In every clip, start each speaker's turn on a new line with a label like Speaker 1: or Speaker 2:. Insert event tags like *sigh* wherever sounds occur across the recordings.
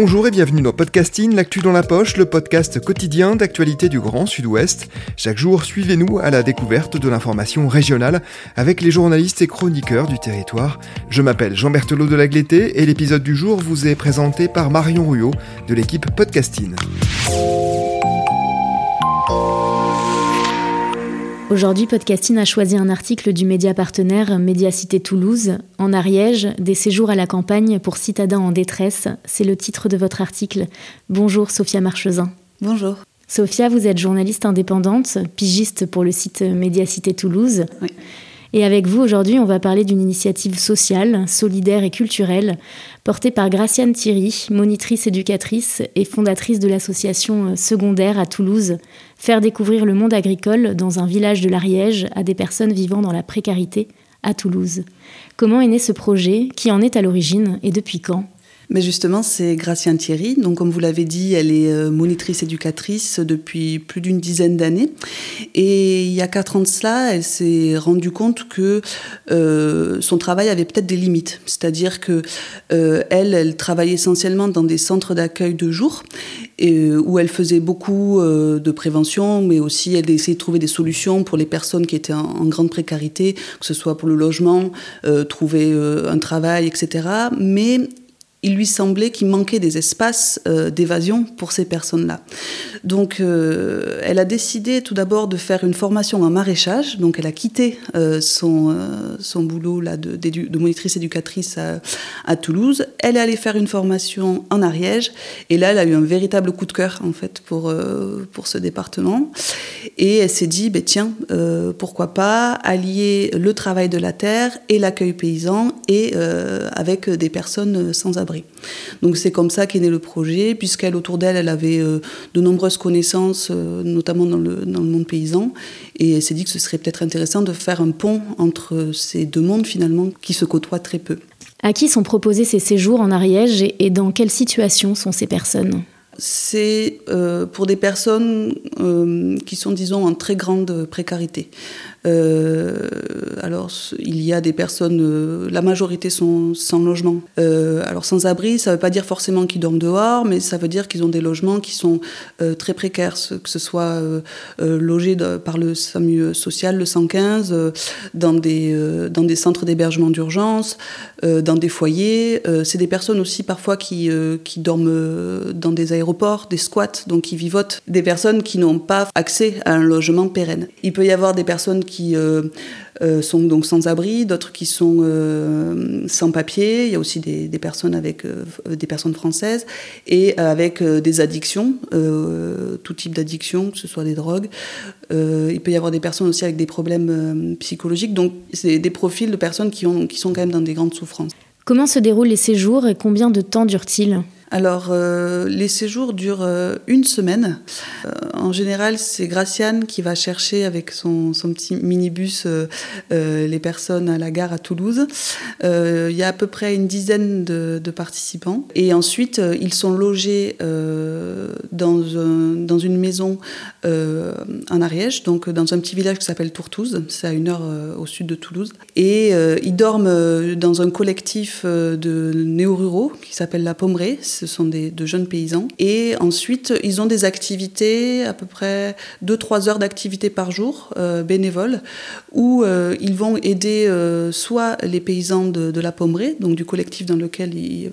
Speaker 1: Bonjour et bienvenue dans Podcasting, l'actu dans la poche, le podcast quotidien d'actualité du Grand Sud-Ouest. Chaque jour, suivez-nous à la découverte de l'information régionale avec les journalistes et chroniqueurs du territoire. Je m'appelle Jean Berthelot de Lagleté et l'épisode du jour vous est présenté par Marion Ruot de l'équipe Podcasting.
Speaker 2: Aujourd'hui, Podcasting a choisi un article du média partenaire Médiacité Toulouse. En Ariège, des séjours à la campagne pour citadins en détresse. C'est le titre de votre article. Bonjour Sophia Marchesin.
Speaker 3: Bonjour.
Speaker 2: Sophia, vous êtes journaliste indépendante, pigiste pour le site Médiacité Toulouse.
Speaker 3: Oui.
Speaker 2: Et avec vous, aujourd'hui, on va parler d'une initiative sociale, solidaire et culturelle, portée par Graciane Thierry, monitrice éducatrice et fondatrice de l'association secondaire à Toulouse, Faire découvrir le monde agricole dans un village de l'Ariège à des personnes vivant dans la précarité à Toulouse. Comment est né ce projet? Qui en est à l'origine? Et depuis quand?
Speaker 3: Mais justement, c'est Graciane Thierry. Donc, comme vous l'avez dit, elle est euh, monitrice éducatrice depuis plus d'une dizaine d'années. Et il y a quatre ans de cela, elle s'est rendue compte que euh, son travail avait peut-être des limites. C'est-à-dire que euh, elle, elle travaillait essentiellement dans des centres d'accueil de jour, où elle faisait beaucoup de prévention, mais aussi elle essayait de trouver des solutions pour les personnes qui étaient en, en grande précarité, que ce soit pour le logement, trouver un travail, etc. Mais il lui semblait qu'il manquait des espaces euh, d'évasion pour ces personnes-là. Donc, euh, elle a décidé tout d'abord de faire une formation en maraîchage. Donc, elle a quitté euh, son, son boulot là, de, monitrice éducatrice à, Toulouse. Elle est allée faire une formation en Ariège. Et là, elle a eu un véritable coup de cœur, en fait, pour, pour ce département. Et elle s'est dit, ben, tiens, pourquoi pas allier le travail de la terre et l'accueil paysan et avec des personnes sans abri. Donc c'est comme ça qu'est né le projet, puisqu'elle, autour d'elle, elle avait euh, de nombreuses connaissances, euh, notamment dans le, dans le monde paysan, et elle s'est dit que ce serait peut-être intéressant de faire un pont entre ces deux mondes, finalement, qui se côtoient très peu.
Speaker 2: À qui sont proposés ces séjours en Ariège et dans quelle situation sont ces personnes?
Speaker 3: C'est euh, pour des personnes euh, qui sont, disons, en très grande précarité. Euh, alors, il y a des personnes, euh, la majorité sont sans logement. Euh, alors, sans abri, ça ne veut pas dire forcément qu'ils dorment dehors, mais ça veut dire qu'ils ont des logements qui sont très précaires, que ce soit logés par le SAMU social, le 115, dans, des, dans des centres d'hébergement d'urgence, dans des foyers. C'est des personnes aussi parfois qui, qui dorment dans des aéroports des squats, donc qui vivotent, des personnes qui n'ont pas accès à un logement pérenne. Il peut y avoir des personnes qui euh, euh, sont donc sans abri, d'autres qui sont euh, sans papier. Il y a aussi des, personnes avec des personnes françaises et avec des addictions, tout type d'addiction, que ce soit des drogues. il peut y avoir des personnes aussi avec des problèmes psychologiques. Donc c'est des profils de personnes qui, ont, qui sont quand même dans des grandes souffrances.
Speaker 2: Comment se déroulent les séjours et combien de temps durent-ils?
Speaker 3: Alors, euh, les séjours durent euh, une semaine. Euh, en général, c'est Graciane qui va chercher avec son, petit minibus les personnes à la gare à Toulouse. Il y a à peu près une dizaine de, participants. Et ensuite, ils sont logés dans, dans, une maison en Ariège, donc dans un petit village qui s'appelle Tourtouze. C'est à une heure au sud de Toulouse. Et ils dorment dans un collectif de néo-ruraux qui s'appelle La Pommeraye ce sont des, de jeunes paysans. Et ensuite, ils ont des activités, à peu près 2-3 heures d'activité par jour, euh, bénévoles, où euh, ils vont aider euh, soit les paysans de, la Pommeraye, donc du collectif dans lequel ils,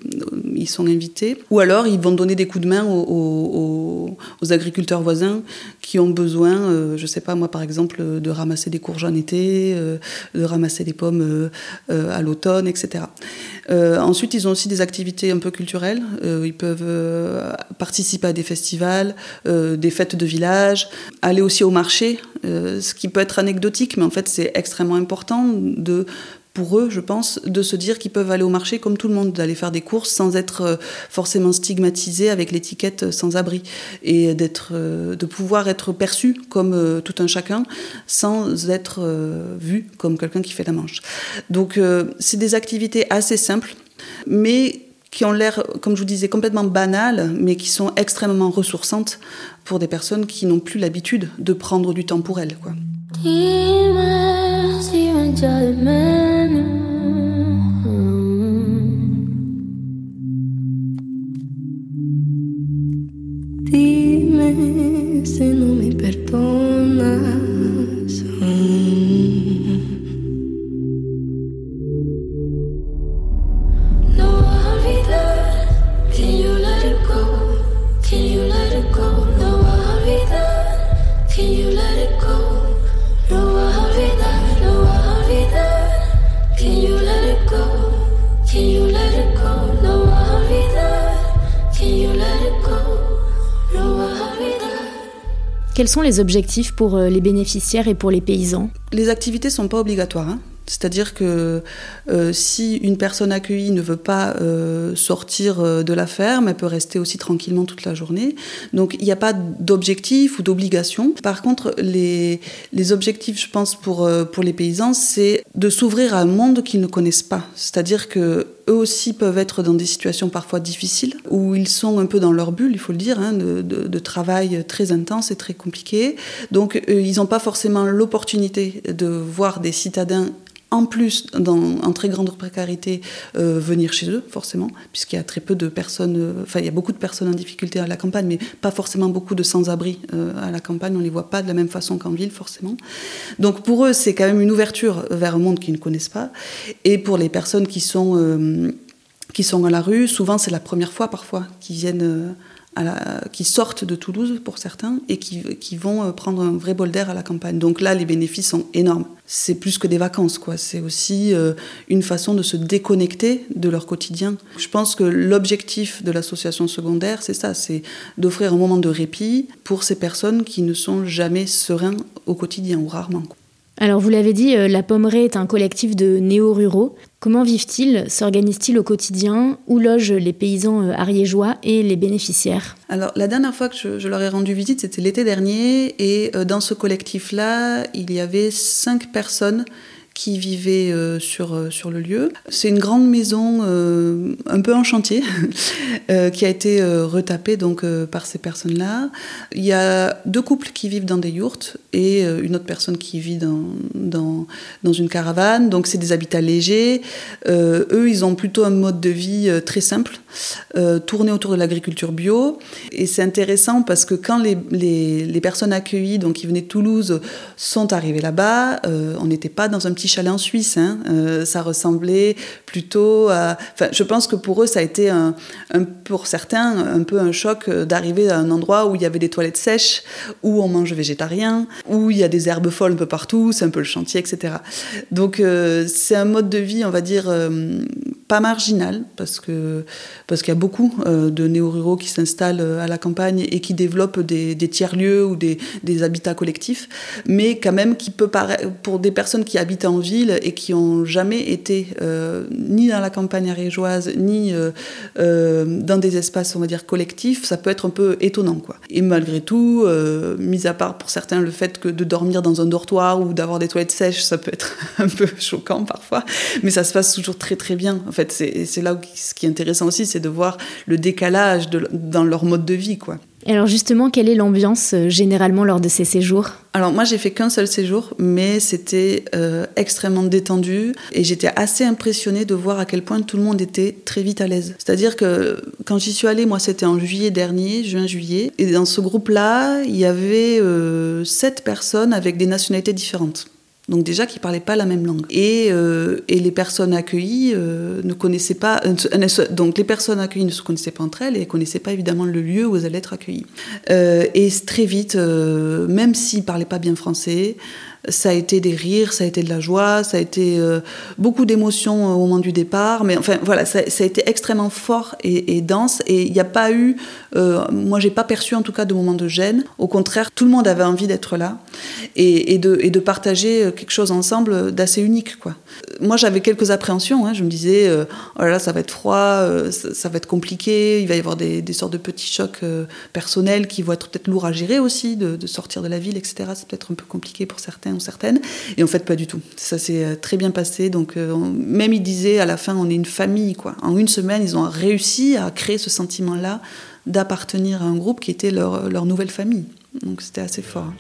Speaker 3: ils, sont invités, ou alors ils vont donner des coups de main aux, aux, agriculteurs voisins qui ont besoin, je ne sais pas moi par exemple, de ramasser des courges en été, de ramasser des pommes à l'automne, etc. ensuite, ils ont aussi des activités un peu culturelles. ils peuvent participer à des festivals, des fêtes de village, aller aussi au marché, ce qui peut être anecdotique, mais en fait, c'est extrêmement important de pour eux, je pense, de se dire qu'ils peuvent aller au marché comme tout le monde, d'aller faire des courses sans être euh, forcément stigmatisés avec l'étiquette euh, sans abri et d'être, euh, de pouvoir être perçu comme tout un chacun sans être vu comme quelqu'un qui fait la manche. Donc, c'est des activités assez simples, mais qui ont l'air, comme je vous disais, complètement banales, mais qui sont extrêmement ressourçantes pour des personnes qui n'ont plus l'habitude de prendre du temps pour elles. Quoi.
Speaker 4: Dime si no me perdonas.
Speaker 2: Quels sont les objectifs pour euh, les bénéficiaires et pour les paysans?
Speaker 3: Les activités ne sont pas obligatoires. Hein. C'est-à-dire que euh, si une personne accueillie ne veut pas euh, sortir de la ferme, elle peut rester aussi tranquillement toute la journée. Donc il n'y a pas d'objectif ou d'obligation. Par contre, les, les, objectifs, je pense, pour, pour les paysans, c'est de s'ouvrir à un monde qu'ils ne connaissent pas. C'est-à-dire que eux aussi peuvent être dans des situations parfois difficiles, où ils sont un peu dans leur bulle, il faut le dire, hein, de, travail très intense et très compliqué. Donc ils n'ont pas forcément l'opportunité de voir des citadins en plus, dans, en très grande précarité, euh, venir chez eux, forcément, puisqu'il y a très peu de personnes, euh, enfin, il y a beaucoup de personnes en difficulté à la campagne, mais pas forcément beaucoup de sans-abri euh, à la campagne. On ne les voit pas de la même façon qu'en ville, forcément. Donc, pour eux, c'est quand même une ouverture vers un monde qu'ils ne connaissent pas. Et pour les personnes qui sont, qui sont à la rue, souvent, c'est la première fois, parfois, qu'ils viennent qui sortent de Toulouse pour certains et qui, qui, vont euh, prendre un vrai bol d'air à la campagne. Donc là, les bénéfices sont énormes. C'est plus que des vacances, quoi. C'est aussi euh, une façon de se déconnecter de leur quotidien. Je pense que l'objectif de l'association secondaire, c'est ça, c'est d'offrir un moment de répit pour ces personnes qui ne sont jamais sereins au quotidien ou rarement.
Speaker 2: Alors vous l'avez dit, euh, la Pommeraie est un collectif de néo-ruraux. Comment vivent-ils? S'organisent-ils au quotidien? Où logent les paysans euh, ariégeois et les bénéficiaires?
Speaker 3: Alors la dernière fois que je, je leur ai rendu visite, c'était l'été dernier, et euh, dans ce collectif-là, il y avait cinq personnes qui vivait euh, sur, euh, sur le lieu. C'est une grande maison euh, un peu en chantier *laughs* qui a été retapée donc, par ces personnes-là. Il y a deux couples qui vivent dans des yourtes et une autre personne qui vit dans, dans, dans une caravane. Donc c'est des habitats légers. eux, ils ont plutôt un mode de vie très simple, tourné autour de l'agriculture bio. Et c'est intéressant parce que quand les, les, les, personnes accueillies, donc qui venaient de Toulouse, sont arrivées là-bas, on n'était pas dans un petit chalet en Suisse. Hein. Euh, ça ressemblait plutôt à. Enfin, je pense que pour eux, ça a été un, pour certains un peu un choc d'arriver à un endroit où il y avait des toilettes sèches, où on mange végétarien, où il y a des herbes folles un peu partout. C'est un peu le chantier, etc. Donc euh, c'est un mode de vie, on va dire, euh, pas marginal parce que parce qu'il y a beaucoup de néo-ruraux qui s'installent à la campagne et qui développent des, des tiers-lieux ou des, des, habitats collectifs, mais quand même qui peut paraître pour des personnes qui habitent en ville et qui ont jamais été euh, ni dans la campagne ariégeoise, ni euh, euh, dans des espaces, on va dire, collectifs, ça peut être un peu étonnant. Quoi. Et malgré tout, mis à part pour certains le fait que de dormir dans un dortoir ou d'avoir des toilettes sèches, ça peut être *laughs* un peu choquant parfois, mais ça se passe toujours très très bien. En fait, c'est là où ce qui est intéressant aussi, c'est de voir le décalage dans leur mode de vie. quoi.
Speaker 2: Et alors justement, quelle est l'ambiance euh, généralement lors de ces séjours?
Speaker 3: Alors moi, j'ai fait qu'un seul séjour, mais c'était euh, extrêmement détendu et j'étais assez impressionnée de voir à quel point tout le monde était très vite à l'aise. C'est-à-dire que quand j'y suis allée, moi, c'était en juillet dernier, juin-juillet, et dans ce groupe-là, il y avait euh, sept personnes avec des nationalités différentes donc déjà qui ne parlaient pas la même langue. Et, euh, et les personnes accueillies euh, ne connaissaient pas, euh, donc les personnes accueillies ne se connaissaient pas entre elles et ne connaissaient pas évidemment le lieu où elles allaient être accueillies. et très vite, même s'ils ne parlaient pas bien français, Ça a été des rires, ça a été de la joie, ça a été euh, beaucoup d'émotions au moment du départ. Mais enfin, voilà, ça, a été extrêmement fort et, dense. Et il n'y a pas eu, euh, moi, j'ai pas perçu en tout cas de moment de gêne. Au contraire, tout le monde avait envie d'être là et, de, partager quelque chose ensemble d'assez unique. Moi, j'avais quelques appréhensions. Hein. Je me disais, euh, oh là là, ça va être froid, euh, ça, va être compliqué. Il va y avoir des, sortes de petits chocs euh, personnels qui vont être peut-être lourds à gérer aussi, de, de sortir de la ville, etc. C'est peut-être un peu compliqué pour certains certaines. Et en fait, pas du tout. Ça s'est très bien passé. Donc, on, même ils disaient à la fin, on est une famille, quoi. En une semaine, ils ont réussi à créer ce sentiment-là d'appartenir à un groupe qui était leur, leur nouvelle famille. Donc, c'était assez fort.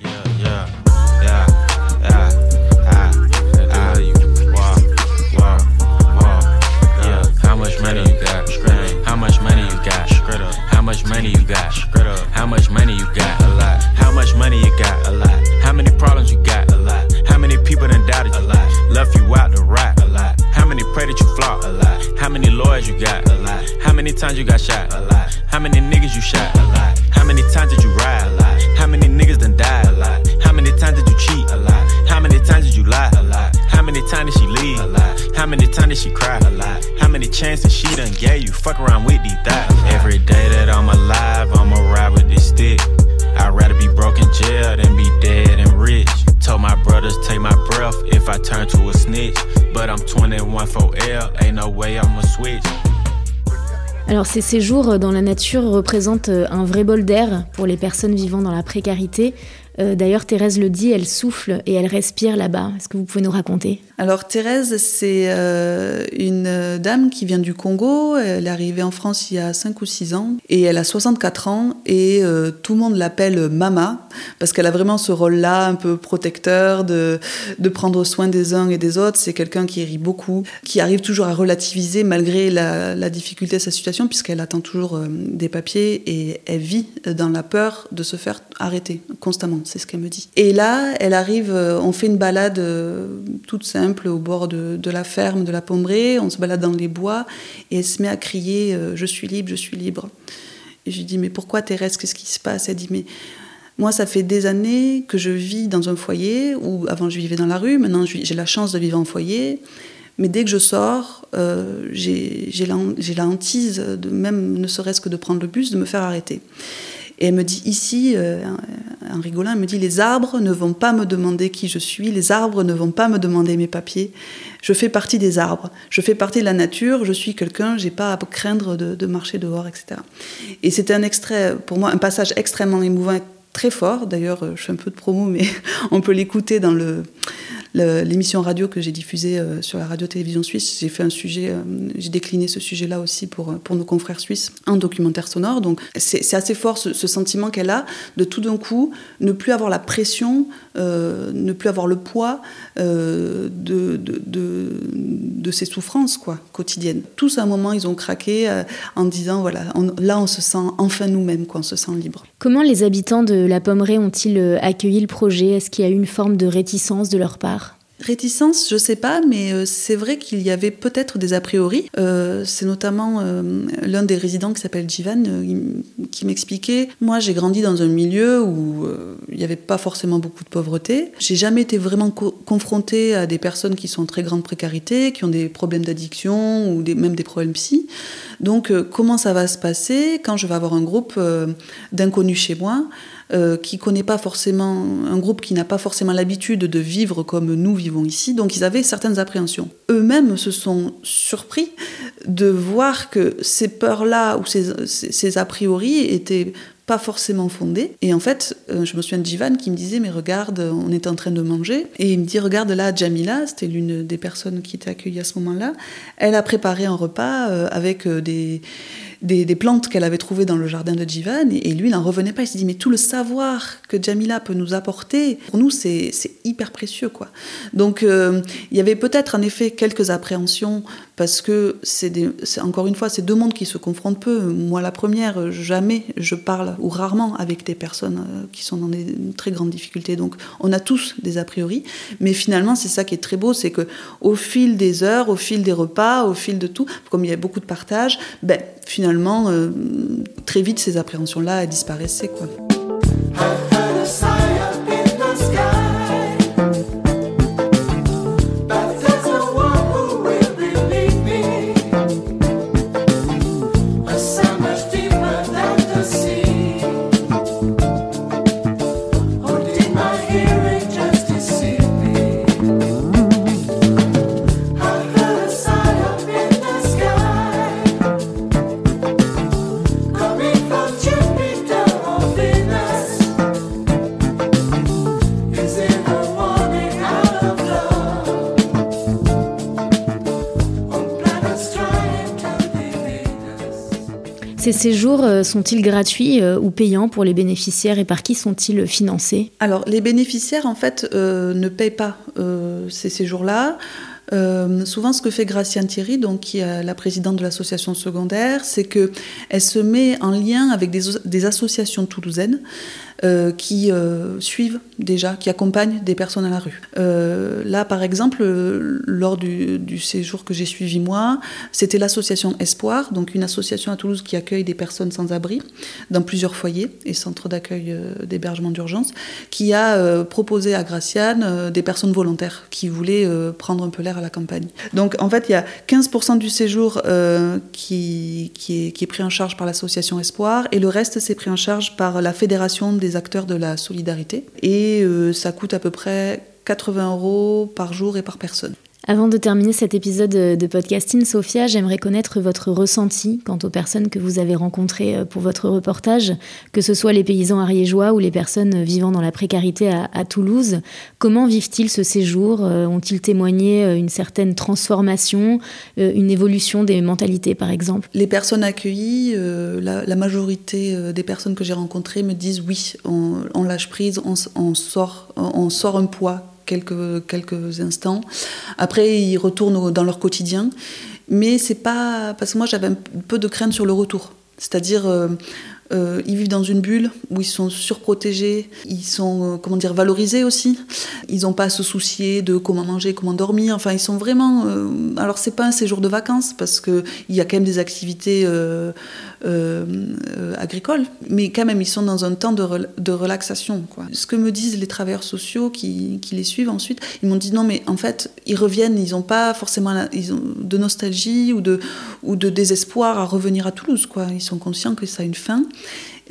Speaker 5: Times you got shot? A lot. How many niggas you shot? A lot. How many times did you ride? A lot. How many niggas done died? A lot. How many times did you cheat? A lot. How many times did you lie? A lot. How many times did she leave? A lot. How many times did she cry? A lot. How many chances she done gave you? Fuck around with these thighs. Every day that I'm alive, I'ma ride with this stick. I'd rather be broke in jail than be dead and rich. Told my brothers take my breath if I turn to a snitch. But I'm 21 for L, ain't no way I'ma switch.
Speaker 2: Alors ces séjours dans la nature représentent un vrai bol d'air pour les personnes vivant dans la précarité. Euh, D'ailleurs, Thérèse le dit, elle souffle et elle respire là-bas. Est-ce que vous pouvez nous raconter?
Speaker 3: Alors Thérèse, c'est euh, une dame qui vient du Congo. Elle est arrivée en France il y a 5 ou 6 ans et elle a 64 ans et euh, tout le monde l'appelle Mama parce qu'elle a vraiment ce rôle-là un peu protecteur de, prendre soin des uns et des autres. C'est quelqu'un qui rit beaucoup, qui arrive toujours à relativiser malgré la, la difficulté de sa situation puisqu'elle attend toujours euh, des papiers et elle vit dans la peur de se faire arrêter constamment c'est ce qu'elle me dit. Et là, elle arrive, on fait une balade toute simple au bord de, la ferme de la Pombrée, on se balade dans les bois, et elle se met à crier « Je suis libre, je suis libre ». Et je lui dis « Mais pourquoi Thérèse, qu'est-ce qui se passe ?» Elle dit « Mais moi, ça fait des années que je vis dans un foyer, où avant je vivais dans la rue, maintenant j'ai la chance de vivre en foyer, mais dès que je sors, euh, j'ai la, la hantise, de même ne serait-ce que de prendre le bus, de me faire arrêter. » Et elle me dit ici, euh, en rigolant, elle me dit les arbres ne vont pas me demander qui je suis, les arbres ne vont pas me demander mes papiers. Je fais partie des arbres, je fais partie de la nature, je suis quelqu'un, j'ai pas à craindre de, marcher dehors, etc. Et c'était un extrait, pour moi, un passage extrêmement émouvant, très fort. D'ailleurs, je fais un peu de promo, mais *laughs* on peut l'écouter dans le l'émission radio que j'ai diffusée euh, sur la radio-télévision suisse, j'ai fait un sujet, euh, j'ai décliné ce sujet-là aussi pour, pour nos confrères suisses en documentaire sonore. Donc c'est assez fort ce, sentiment qu'elle a de tout d'un coup ne plus avoir la pression, euh, ne plus avoir le poids euh, de, de, de, de, ses souffrances quoi, quotidiennes. Tous à un moment, ils ont craqué euh, en disant voilà, là on se sent enfin nous-mêmes, on se sent libre.
Speaker 2: Comment les habitants de la Pommeraye ont-ils accueilli le projet? Est-ce qu'il y a eu une forme de réticence de leur part?
Speaker 3: Réticence, je sais pas, mais euh, c'est vrai qu'il y avait peut-être des a priori. Euh, c'est notamment euh, l'un des résidents qui s'appelle Jivan qui m'expliquait Moi, j'ai grandi dans un milieu où il n'y avait pas forcément beaucoup de pauvreté. J'ai jamais été vraiment co confrontée à des personnes qui sont en très grande précarité, qui ont des problèmes d'addiction ou même des problèmes psy. Donc, comment ça va se passer quand je vais avoir un groupe d'inconnus chez moi euh, qui connaît pas forcément un groupe qui n'a pas forcément l'habitude de vivre comme nous vivons ici, donc ils avaient certaines appréhensions. Eux-mêmes se sont surpris de voir que ces peurs-là ou ces a priori étaient pas forcément fondées. Et en fait, euh, je me souviens de Jivan qui me disait, mais regarde, on est en train de manger. Et il me dit, regarde là, Jamila, c'était l'une des personnes qui était accueillie à ce moment-là, elle a préparé un repas euh, avec euh, des, des, plantes qu'elle avait trouvées dans le jardin de Jivan. Et, lui, il n'en revenait pas. Il s'est dit, mais tout le savoir que Jamila peut nous apporter, pour nous, c'est hyper précieux. quoi. Donc, il y avait peut-être en effet quelques appréhensions parce que c'est encore une fois, c'est deux mondes qui se confrontent peu. Moi, la première, jamais je parle ou rarement avec des personnes euh, qui sont dans des très grandes difficultés. Donc, on a tous des a priori, mais finalement, c'est ça qui est très beau, c'est que au fil des heures, au fil des repas, au fil de tout, comme il y a beaucoup de partage, ben finalement, euh, très vite, ces appréhensions-là, disparaissaient, quoi.
Speaker 2: Ces séjours euh, sont-ils gratuits euh, ou payants pour les bénéficiaires et par qui sont-ils financés?
Speaker 3: Alors, les bénéficiaires, en fait, euh, ne payent pas ces séjours-là. Souvent, ce que fait Graciane Thierry, donc, qui est la présidente de l'association secondaire, c'est qu'elle se met en lien avec des associations toulousaines euh, qui euh, suivent déjà, qui accompagnent des personnes à la rue. Euh, là, par exemple, lors du, séjour que j'ai suivi moi, c'était l'association Espoir, donc une association à Toulouse qui accueille des personnes sans abri dans plusieurs foyers et centres d'accueil d'hébergement d'urgence, qui a proposé à Graciane des personnes volontaires qui voulaient prendre un peu l'air à la campagne. Donc en fait, il y a 15% du séjour qui, qui, est, qui est pris en charge par l'association Espoir et le reste, c'est pris en charge par la Fédération des acteurs de la solidarité. Et euh, ça coûte à peu près 80 euros par jour et par personne.
Speaker 2: Avant de terminer cet épisode de podcasting, Sophia, j'aimerais connaître votre ressenti quant aux personnes que vous avez rencontrées euh, pour votre reportage, que ce soit les paysans ariégeois ou les personnes vivant dans la précarité à, Toulouse. Comment vivent-ils ce séjour Euh, Ont-ils témoigné euh, une certaine transformation, euh, une évolution des mentalités par exemple?
Speaker 3: Les personnes accueillies, euh, la, majorité euh, des personnes que j'ai rencontrées me disent oui, on, lâche prise, on sort, on sort un poids quelques, quelques instants. Après, ils retournent dans leur quotidien. Mais c'est pas. Parce que moi, j'avais un peu de crainte sur le retour. C'est-à-dire. euh, euh, ils vivent dans une bulle où ils sont surprotégés, ils sont euh, comment dire valorisés aussi. Ils n'ont pas à se soucier de comment manger, comment dormir. Enfin, ils sont vraiment. euh, alors, c'est pas un séjour de vacances parce que il y a quand même des activités euh, agricoles, mais quand même, ils sont dans un temps de, rel- de relaxation. Ce que me disent les travailleurs sociaux qui, les suivent ensuite, ils m'ont dit non, mais en fait, ils reviennent, ils n'ont pas forcément de nostalgie ou de, désespoir à revenir à Toulouse. Ils sont conscients que ça a une fin.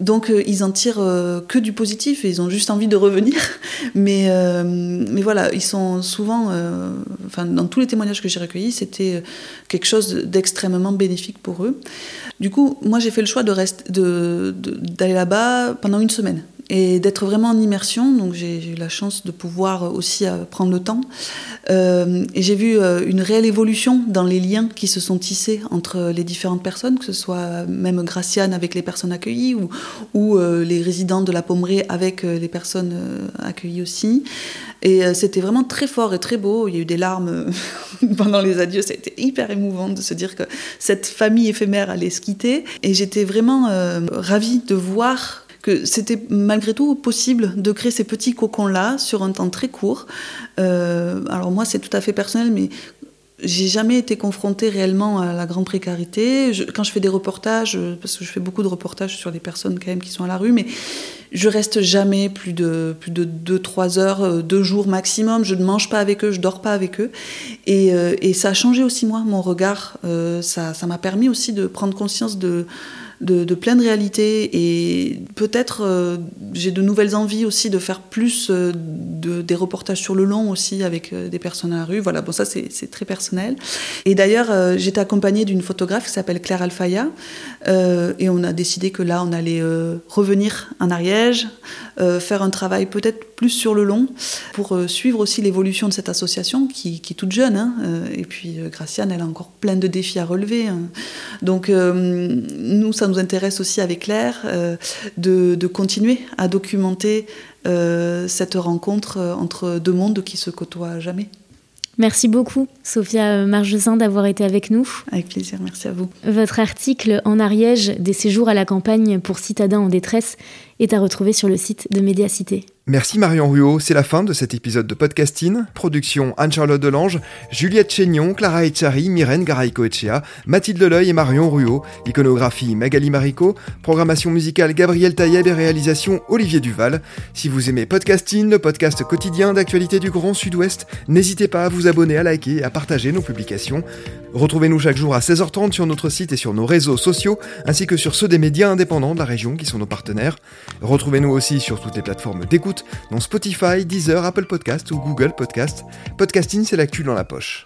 Speaker 3: Donc euh, ils en tirent euh, que du positif et ils ont juste envie de revenir. *laughs* Mais, euh, mais voilà, ils sont souvent, enfin, dans tous les témoignages que j'ai recueillis, c'était quelque chose d'extrêmement bénéfique pour eux. Du coup, moi j'ai fait le choix de rester, de, de- d'aller là-bas pendant une semaine et d'être vraiment en immersion. Donc j'ai eu la chance de pouvoir aussi euh, prendre le temps. Euh, et j'ai vu euh, une réelle évolution dans les liens qui se sont tissés entre les différentes personnes, que ce soit même Graciane avec les personnes accueillies ou, les résidents de la Pommerée avec les personnes accueillies aussi. Et c'était vraiment très fort et très beau. Il y a eu des larmes *laughs* pendant les adieux. Ça a été hyper émouvant de se dire que cette famille éphémère allait se quitter. Et j'étais vraiment euh, ravie de voir que c'était malgré tout possible de créer ces petits cocons-là sur un temps très court. Euh, alors moi, c'est tout à fait personnel, mais j'ai jamais été confrontée réellement à la grande précarité. Quand je fais des reportages, euh, parce que je fais beaucoup de reportages sur des personnes quand même qui sont à la rue, mais je reste jamais plus de plus de 2-3 heures, euh, deux jours maximum. Je ne mange pas avec eux, je dors pas avec eux. Et, euh, ça a changé aussi moi, mon regard. Euh, ça m'a permis aussi de prendre conscience de de, de plein de réalités et peut-être euh, j'ai de nouvelles envies aussi de faire plus euh, de, des reportages sur le long aussi avec euh, des personnes à la rue. Voilà, bon ça c'est très personnel. Et d'ailleurs j'étais accompagnée d'une photographe qui s'appelle Claire Alfaya et on a décidé que là on allait revenir en Ariège, faire un travail peut-être plus sur le long pour euh, suivre aussi l'évolution de cette association qui, qui est toute jeune. hein. Euh, et puis euh, Graciane, elle a encore plein de défis à relever. hein. Donc euh, nous, ça nous intéresse aussi avec Claire euh, de, de continuer à documenter euh, cette rencontre entre deux mondes qui se côtoient jamais.
Speaker 2: Merci beaucoup, Sophia Margesin, d'avoir été avec nous.
Speaker 3: Avec plaisir, merci à vous.
Speaker 2: Votre article En Ariège, des séjours à la campagne pour citadins en détresse, est à retrouver sur le site de Médiacité.
Speaker 1: Merci Marion Ruot, c'est la fin de cet épisode de podcasting. Production Anne-Charlotte Delange, Juliette Chénion, Clara Echari, Myrène Garaïco-Echea, Mathilde Leleuil et Marion Ruot, iconographie Magali Marico, programmation musicale Gabriel Taïeb et réalisation Olivier Duval. Si vous aimez podcasting, le podcast quotidien d'actualité du Grand Sud-Ouest, n'hésitez pas à vous abonner, à liker et à partager nos publications. Retrouvez-nous chaque jour à 16h30 sur notre site et sur nos réseaux sociaux, ainsi que sur ceux des médias indépendants de la région qui sont nos partenaires. Retrouvez-nous aussi sur toutes les plateformes d'écoute, dont Spotify, Deezer, Apple Podcast ou Google Podcast. Podcasting, c'est l'actu dans la poche.